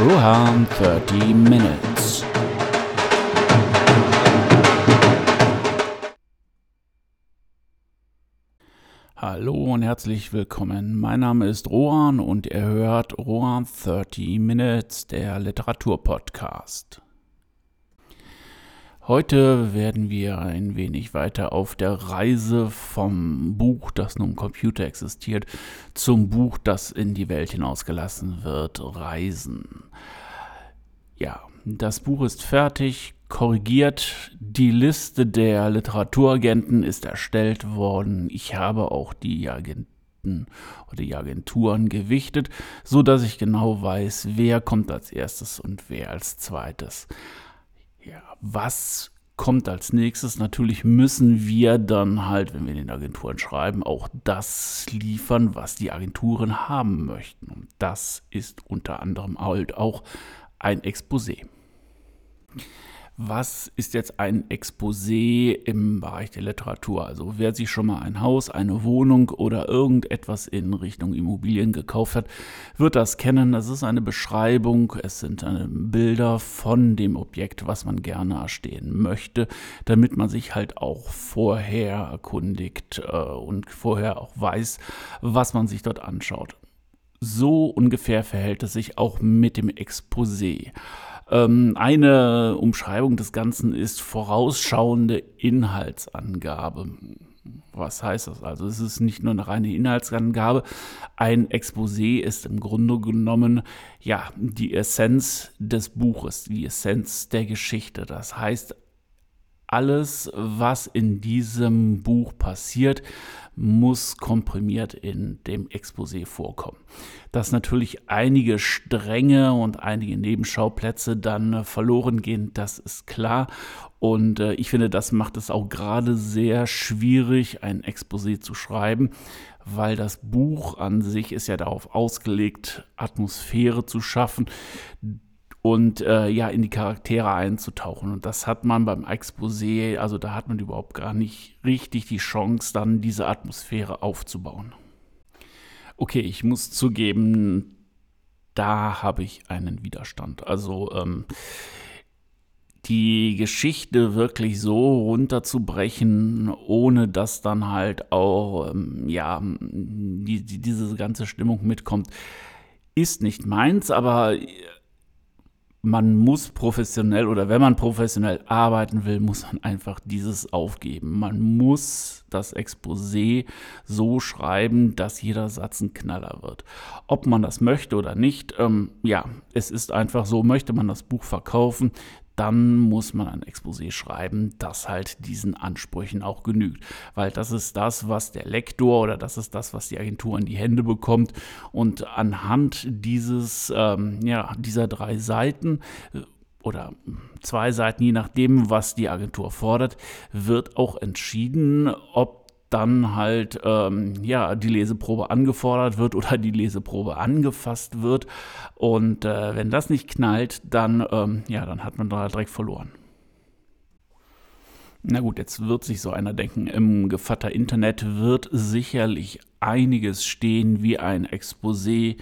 Rohan 30 Minutes. Hallo und herzlich willkommen. Mein Name ist Rohan und ihr hört Rohan 30 Minutes, der Literaturpodcast. Heute werden wir ein wenig weiter auf der Reise vom Buch, das nun im Computer existiert, zum Buch, das in die Welt hinausgelassen wird, reisen. Ja, das Buch ist fertig, korrigiert. Die Liste der Literaturagenten ist erstellt worden. Ich habe auch die Agenten oder die Agenturen gewichtet, so dass ich genau weiß, wer kommt als erstes und wer als zweites. Ja, was kommt als nächstes? Natürlich müssen wir dann halt, wenn wir den Agenturen schreiben, auch das liefern, was die Agenturen haben möchten. Und das ist unter anderem halt auch ein Exposé. Was ist jetzt ein Exposé im Bereich der Literatur? Also wer sich schon mal ein Haus, eine Wohnung oder irgendetwas in Richtung Immobilien gekauft hat, wird das kennen. Das ist eine Beschreibung, es sind Bilder von dem Objekt, was man gerne erstehen möchte, damit man sich halt auch vorher erkundigt äh, und vorher auch weiß, was man sich dort anschaut. So ungefähr verhält es sich auch mit dem Exposé. Ähm, eine Umschreibung des Ganzen ist vorausschauende Inhaltsangabe. Was heißt das? Also es ist nicht nur eine reine Inhaltsangabe. Ein Exposé ist im Grunde genommen ja die Essenz des Buches, die Essenz der Geschichte. Das heißt, alles, was in diesem Buch passiert, muss komprimiert in dem Exposé vorkommen. Dass natürlich einige Stränge und einige Nebenschauplätze dann äh, verloren gehen, das ist klar. Und äh, ich finde, das macht es auch gerade sehr schwierig, ein Exposé zu schreiben, weil das Buch an sich ist ja darauf ausgelegt, Atmosphäre zu schaffen und äh, ja in die Charaktere einzutauchen. Und das hat man beim Exposé, also da hat man überhaupt gar nicht richtig die Chance, dann diese Atmosphäre aufzubauen. Okay, ich muss zugeben, da habe ich einen Widerstand. Also ähm, die Geschichte wirklich so runterzubrechen, ohne dass dann halt auch ähm, ja die, die, diese ganze Stimmung mitkommt, ist nicht meins, aber man muss professionell oder wenn man professionell arbeiten will, muss man einfach dieses aufgeben. Man muss das Exposé so schreiben, dass jeder Satz ein Knaller wird. Ob man das möchte oder nicht, ähm, ja, es ist einfach so, möchte man das Buch verkaufen, dann muss man ein Exposé schreiben, das halt diesen Ansprüchen auch genügt. Weil das ist das, was der Lektor oder das ist das, was die Agentur in die Hände bekommt. Und anhand dieses, ähm, ja, dieser drei Seiten äh, oder zwei Seiten, je nachdem, was die Agentur fordert, wird auch entschieden, ob dann halt ähm, ja die Leseprobe angefordert wird oder die Leseprobe angefasst wird. Und äh, wenn das nicht knallt, dann ähm, ja, dann hat man da direkt verloren. Na gut, jetzt wird sich so einer denken, im Gevatter Internet wird sicherlich einiges stehen, wie ein Exposé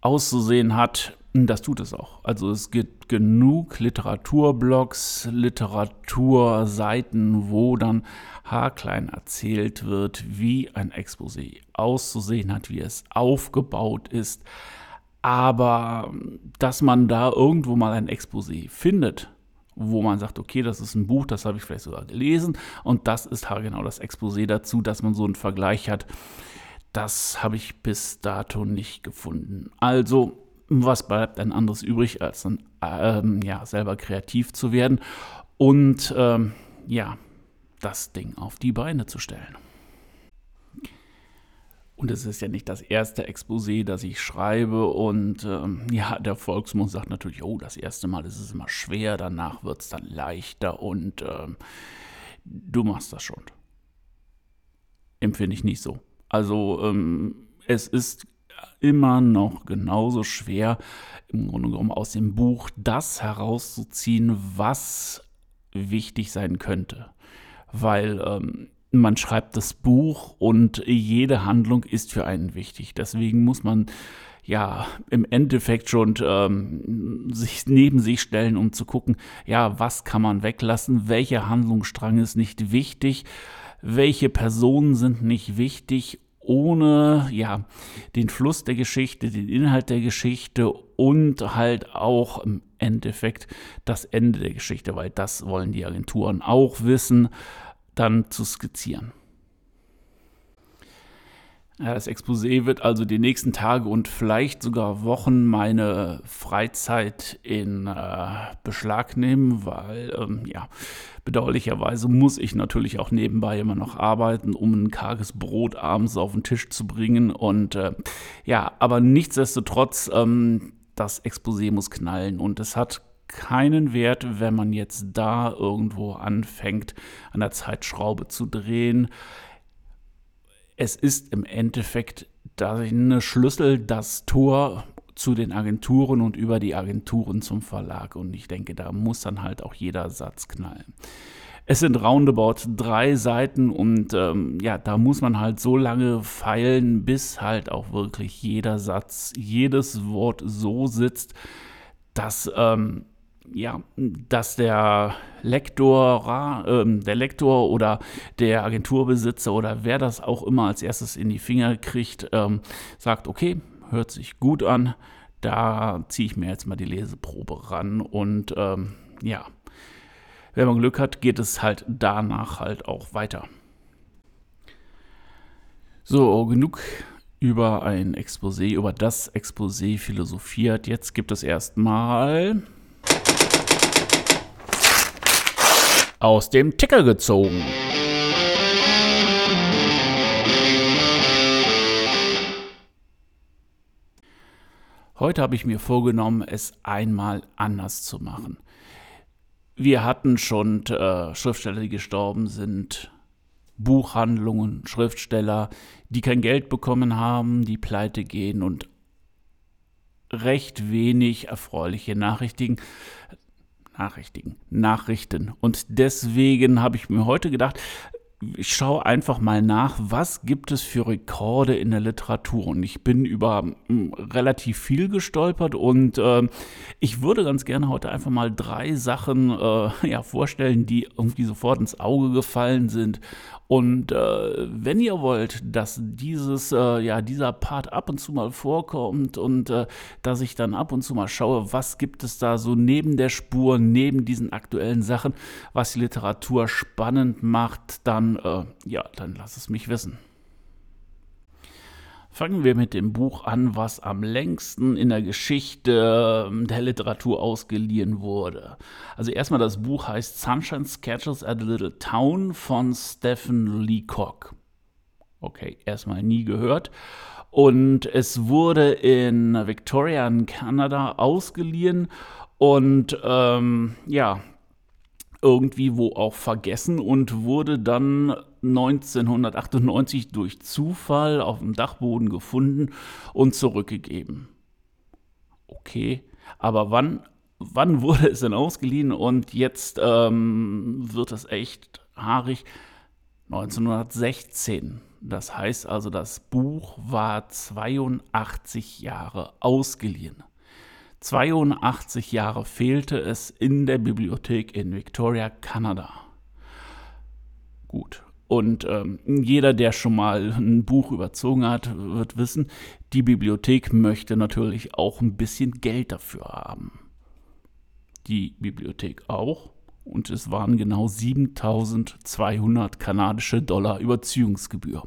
auszusehen hat. Das tut es auch. Also es gibt genug Literaturblogs, Literaturseiten, wo dann haarklein erzählt wird, wie ein Exposé auszusehen hat, wie es aufgebaut ist. Aber dass man da irgendwo mal ein Exposé findet, wo man sagt, okay, das ist ein Buch, das habe ich vielleicht sogar gelesen und das ist genau das Exposé dazu, dass man so einen Vergleich hat, das habe ich bis dato nicht gefunden. Also was bleibt ein anderes übrig, als dann ähm, ja, selber kreativ zu werden und ähm, ja, das Ding auf die Beine zu stellen. Und es ist ja nicht das erste Exposé, das ich schreibe. Und ähm, ja, der Volksmund sagt natürlich, oh, das erste Mal ist es immer schwer, danach wird es dann leichter und ähm, du machst das schon. Empfinde ich nicht so. Also ähm, es ist immer noch genauso schwer, im Grunde genommen aus dem Buch das herauszuziehen, was wichtig sein könnte. Weil ähm, man schreibt das Buch und jede Handlung ist für einen wichtig. Deswegen muss man ja im Endeffekt schon ähm, sich neben sich stellen, um zu gucken, ja, was kann man weglassen, welcher Handlungsstrang ist nicht wichtig, welche Personen sind nicht wichtig, ohne ja den Fluss der Geschichte, den Inhalt der Geschichte und halt auch im Endeffekt das Ende der Geschichte, weil das wollen die Agenturen auch wissen dann zu skizzieren. Das Exposé wird also die nächsten Tage und vielleicht sogar Wochen meine Freizeit in äh, Beschlag nehmen, weil ähm, ja, bedauerlicherweise muss ich natürlich auch nebenbei immer noch arbeiten, um ein karges Brot abends auf den Tisch zu bringen. Und äh, ja, aber nichtsdestotrotz, ähm, das Exposé muss knallen und es hat keinen Wert, wenn man jetzt da irgendwo anfängt, an der Zeitschraube zu drehen. Es ist im Endeffekt eine Schlüssel, das Tor zu den Agenturen und über die Agenturen zum Verlag. Und ich denke, da muss dann halt auch jeder Satz knallen. Es sind roundabout drei Seiten und ähm, ja, da muss man halt so lange feilen, bis halt auch wirklich jeder Satz, jedes Wort so sitzt, dass ähm, ja, dass der Lektor, äh, der Lektor oder der Agenturbesitzer oder wer das auch immer als erstes in die Finger kriegt, ähm, sagt, okay, hört sich gut an, da ziehe ich mir jetzt mal die Leseprobe ran und ähm, ja, wenn man Glück hat, geht es halt danach halt auch weiter. So, genug über ein Exposé, über das Exposé philosophiert. Jetzt gibt es erstmal aus dem Ticker gezogen. Heute habe ich mir vorgenommen, es einmal anders zu machen. Wir hatten schon äh, Schriftsteller, die gestorben sind, Buchhandlungen, Schriftsteller, die kein Geld bekommen haben, die pleite gehen und recht wenig erfreuliche Nachrichten. Nachrichten, Nachrichten. Und deswegen habe ich mir heute gedacht, ich schaue einfach mal nach, was gibt es für Rekorde in der Literatur. Und ich bin über hm, relativ viel gestolpert und äh, ich würde ganz gerne heute einfach mal drei Sachen äh, ja, vorstellen, die irgendwie sofort ins Auge gefallen sind und äh, wenn ihr wollt, dass dieses, äh, ja, dieser Part ab und zu mal vorkommt und äh, dass ich dann ab und zu mal schaue, was gibt es da so neben der Spur, neben diesen aktuellen Sachen, was die Literatur spannend macht, dann, äh, ja, dann lasst es mich wissen. Fangen wir mit dem Buch an, was am längsten in der Geschichte ähm, der Literatur ausgeliehen wurde. Also erstmal das Buch heißt Sunshine Sketches at a Little Town von Stephen Leacock. Okay, erstmal nie gehört. Und es wurde in Victoria in Kanada ausgeliehen und ähm, ja, irgendwie wo auch vergessen und wurde dann 1998 durch Zufall auf dem Dachboden gefunden und zurückgegeben. Okay, aber wann, wann wurde es denn ausgeliehen und jetzt ähm, wird es echt haarig? 1916. Das heißt also, das Buch war 82 Jahre ausgeliehen. 82 Jahre fehlte es in der Bibliothek in Victoria, Kanada. Gut. Und ähm, jeder, der schon mal ein Buch überzogen hat, wird wissen, die Bibliothek möchte natürlich auch ein bisschen Geld dafür haben. Die Bibliothek auch. Und es waren genau 7200 kanadische Dollar Überziehungsgebühr.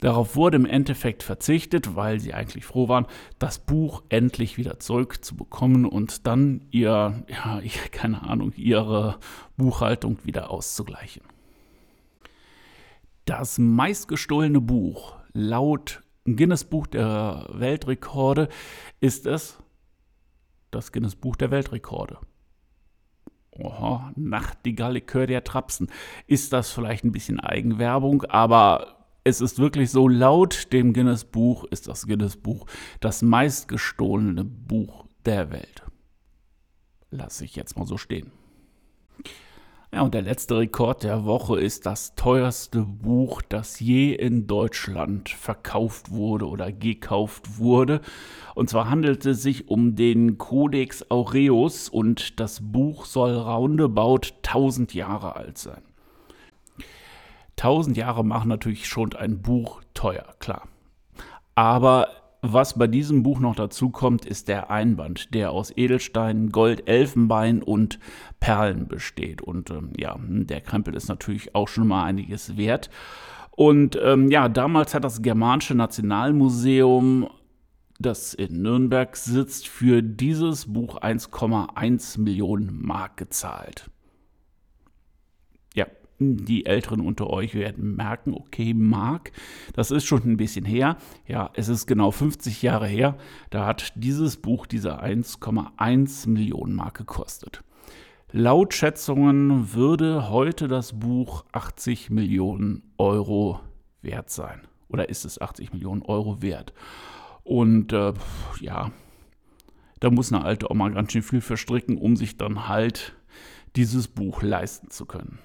Darauf wurde im Endeffekt verzichtet, weil sie eigentlich froh waren, das Buch endlich wieder zurückzubekommen und dann ihr, ja, keine Ahnung, ihre Buchhaltung wieder auszugleichen. Das meistgestohlene Buch laut Guinness Buch der Weltrekorde ist es das Guinness Buch der Weltrekorde. Oha, Nachtigall-Likör der Trapsen. Ist das vielleicht ein bisschen Eigenwerbung, aber es ist wirklich so, laut dem Guinness Buch ist das Guinness Buch das meistgestohlene Buch der Welt. Lass ich jetzt mal so stehen. Ja, und der letzte Rekord der Woche ist das teuerste Buch, das je in Deutschland verkauft wurde oder gekauft wurde. Und zwar handelt es sich um den Codex Aureus und das Buch soll roundabout 1000 Jahre alt sein. 1000 Jahre machen natürlich schon ein Buch teuer, klar. Aber was bei diesem Buch noch dazu kommt, ist der Einband, der aus Edelstein, Gold, Elfenbein und Perlen besteht. Und ähm, ja, der Krempel ist natürlich auch schon mal einiges wert. Und ähm, ja, damals hat das Germanische Nationalmuseum, das in Nürnberg sitzt, für dieses Buch 1,1 Millionen Mark gezahlt die Älteren unter euch werden merken, okay, Mark, das ist schon ein bisschen her. Ja, es ist genau 50 Jahre her. Da hat dieses Buch diese 1,1 Millionen Mark gekostet. Laut Schätzungen würde heute das Buch 80 Millionen Euro wert sein. Oder ist es 80 Millionen Euro wert? Und äh, ja, da muss eine alte Oma ganz schön viel verstricken, um sich dann halt dieses Buch leisten zu können.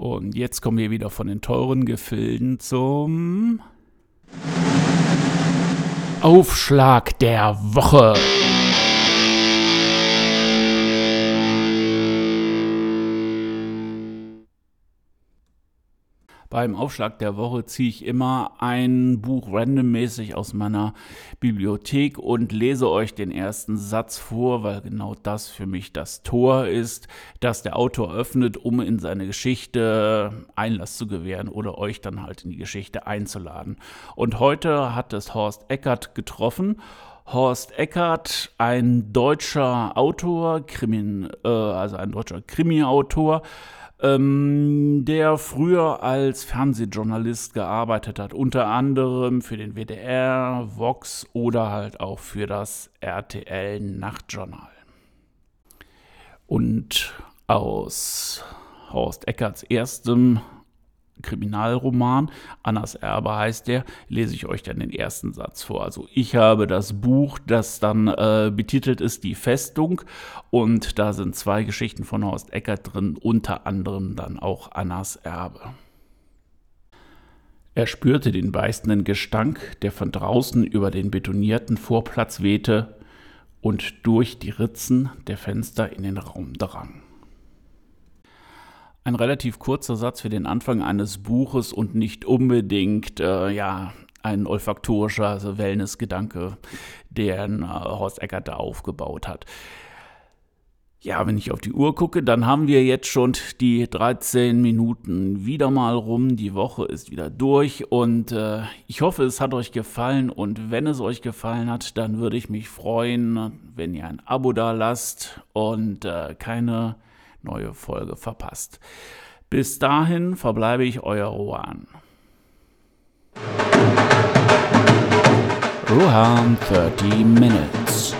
Und jetzt kommen wir wieder von den teuren Gefilden zum Aufschlag der Woche. Beim Aufschlag der Woche ziehe ich immer ein Buch randommäßig aus meiner Bibliothek und lese euch den ersten Satz vor, weil genau das für mich das Tor ist, das der Autor öffnet, um in seine Geschichte Einlass zu gewähren oder euch dann halt in die Geschichte einzuladen. Und heute hat es Horst Eckert getroffen. Horst Eckert, ein deutscher Autor, Krimi, äh, also ein deutscher Krimi-Autor, ähm, der früher als Fernsehjournalist gearbeitet hat, unter anderem für den WDR, Vox oder halt auch für das RTL Nachtjournal. Und aus Horst Eckerts erstem Kriminalroman, Annas Erbe heißt der, lese ich euch dann den ersten Satz vor. Also ich habe das Buch, das dann äh, betitelt ist Die Festung und da sind zwei Geschichten von Horst Eckert drin, unter anderem dann auch Annas Erbe. Er spürte den beißenden Gestank, der von draußen über den betonierten Vorplatz wehte und durch die Ritzen der Fenster in den Raum drang. Ein relativ kurzer Satz für den Anfang eines Buches und nicht unbedingt, äh, ja, ein olfaktorischer also Wellness-Gedanke, den äh, Horst Eckert da aufgebaut hat. Ja, wenn ich auf die Uhr gucke, dann haben wir jetzt schon die 13 Minuten wieder mal rum. Die Woche ist wieder durch und äh, ich hoffe, es hat euch gefallen. Und wenn es euch gefallen hat, dann würde ich mich freuen, wenn ihr ein Abo da lasst und äh, keine neue Folge verpasst. Bis dahin verbleibe ich euer Rohan. Rohan 30 Minutes.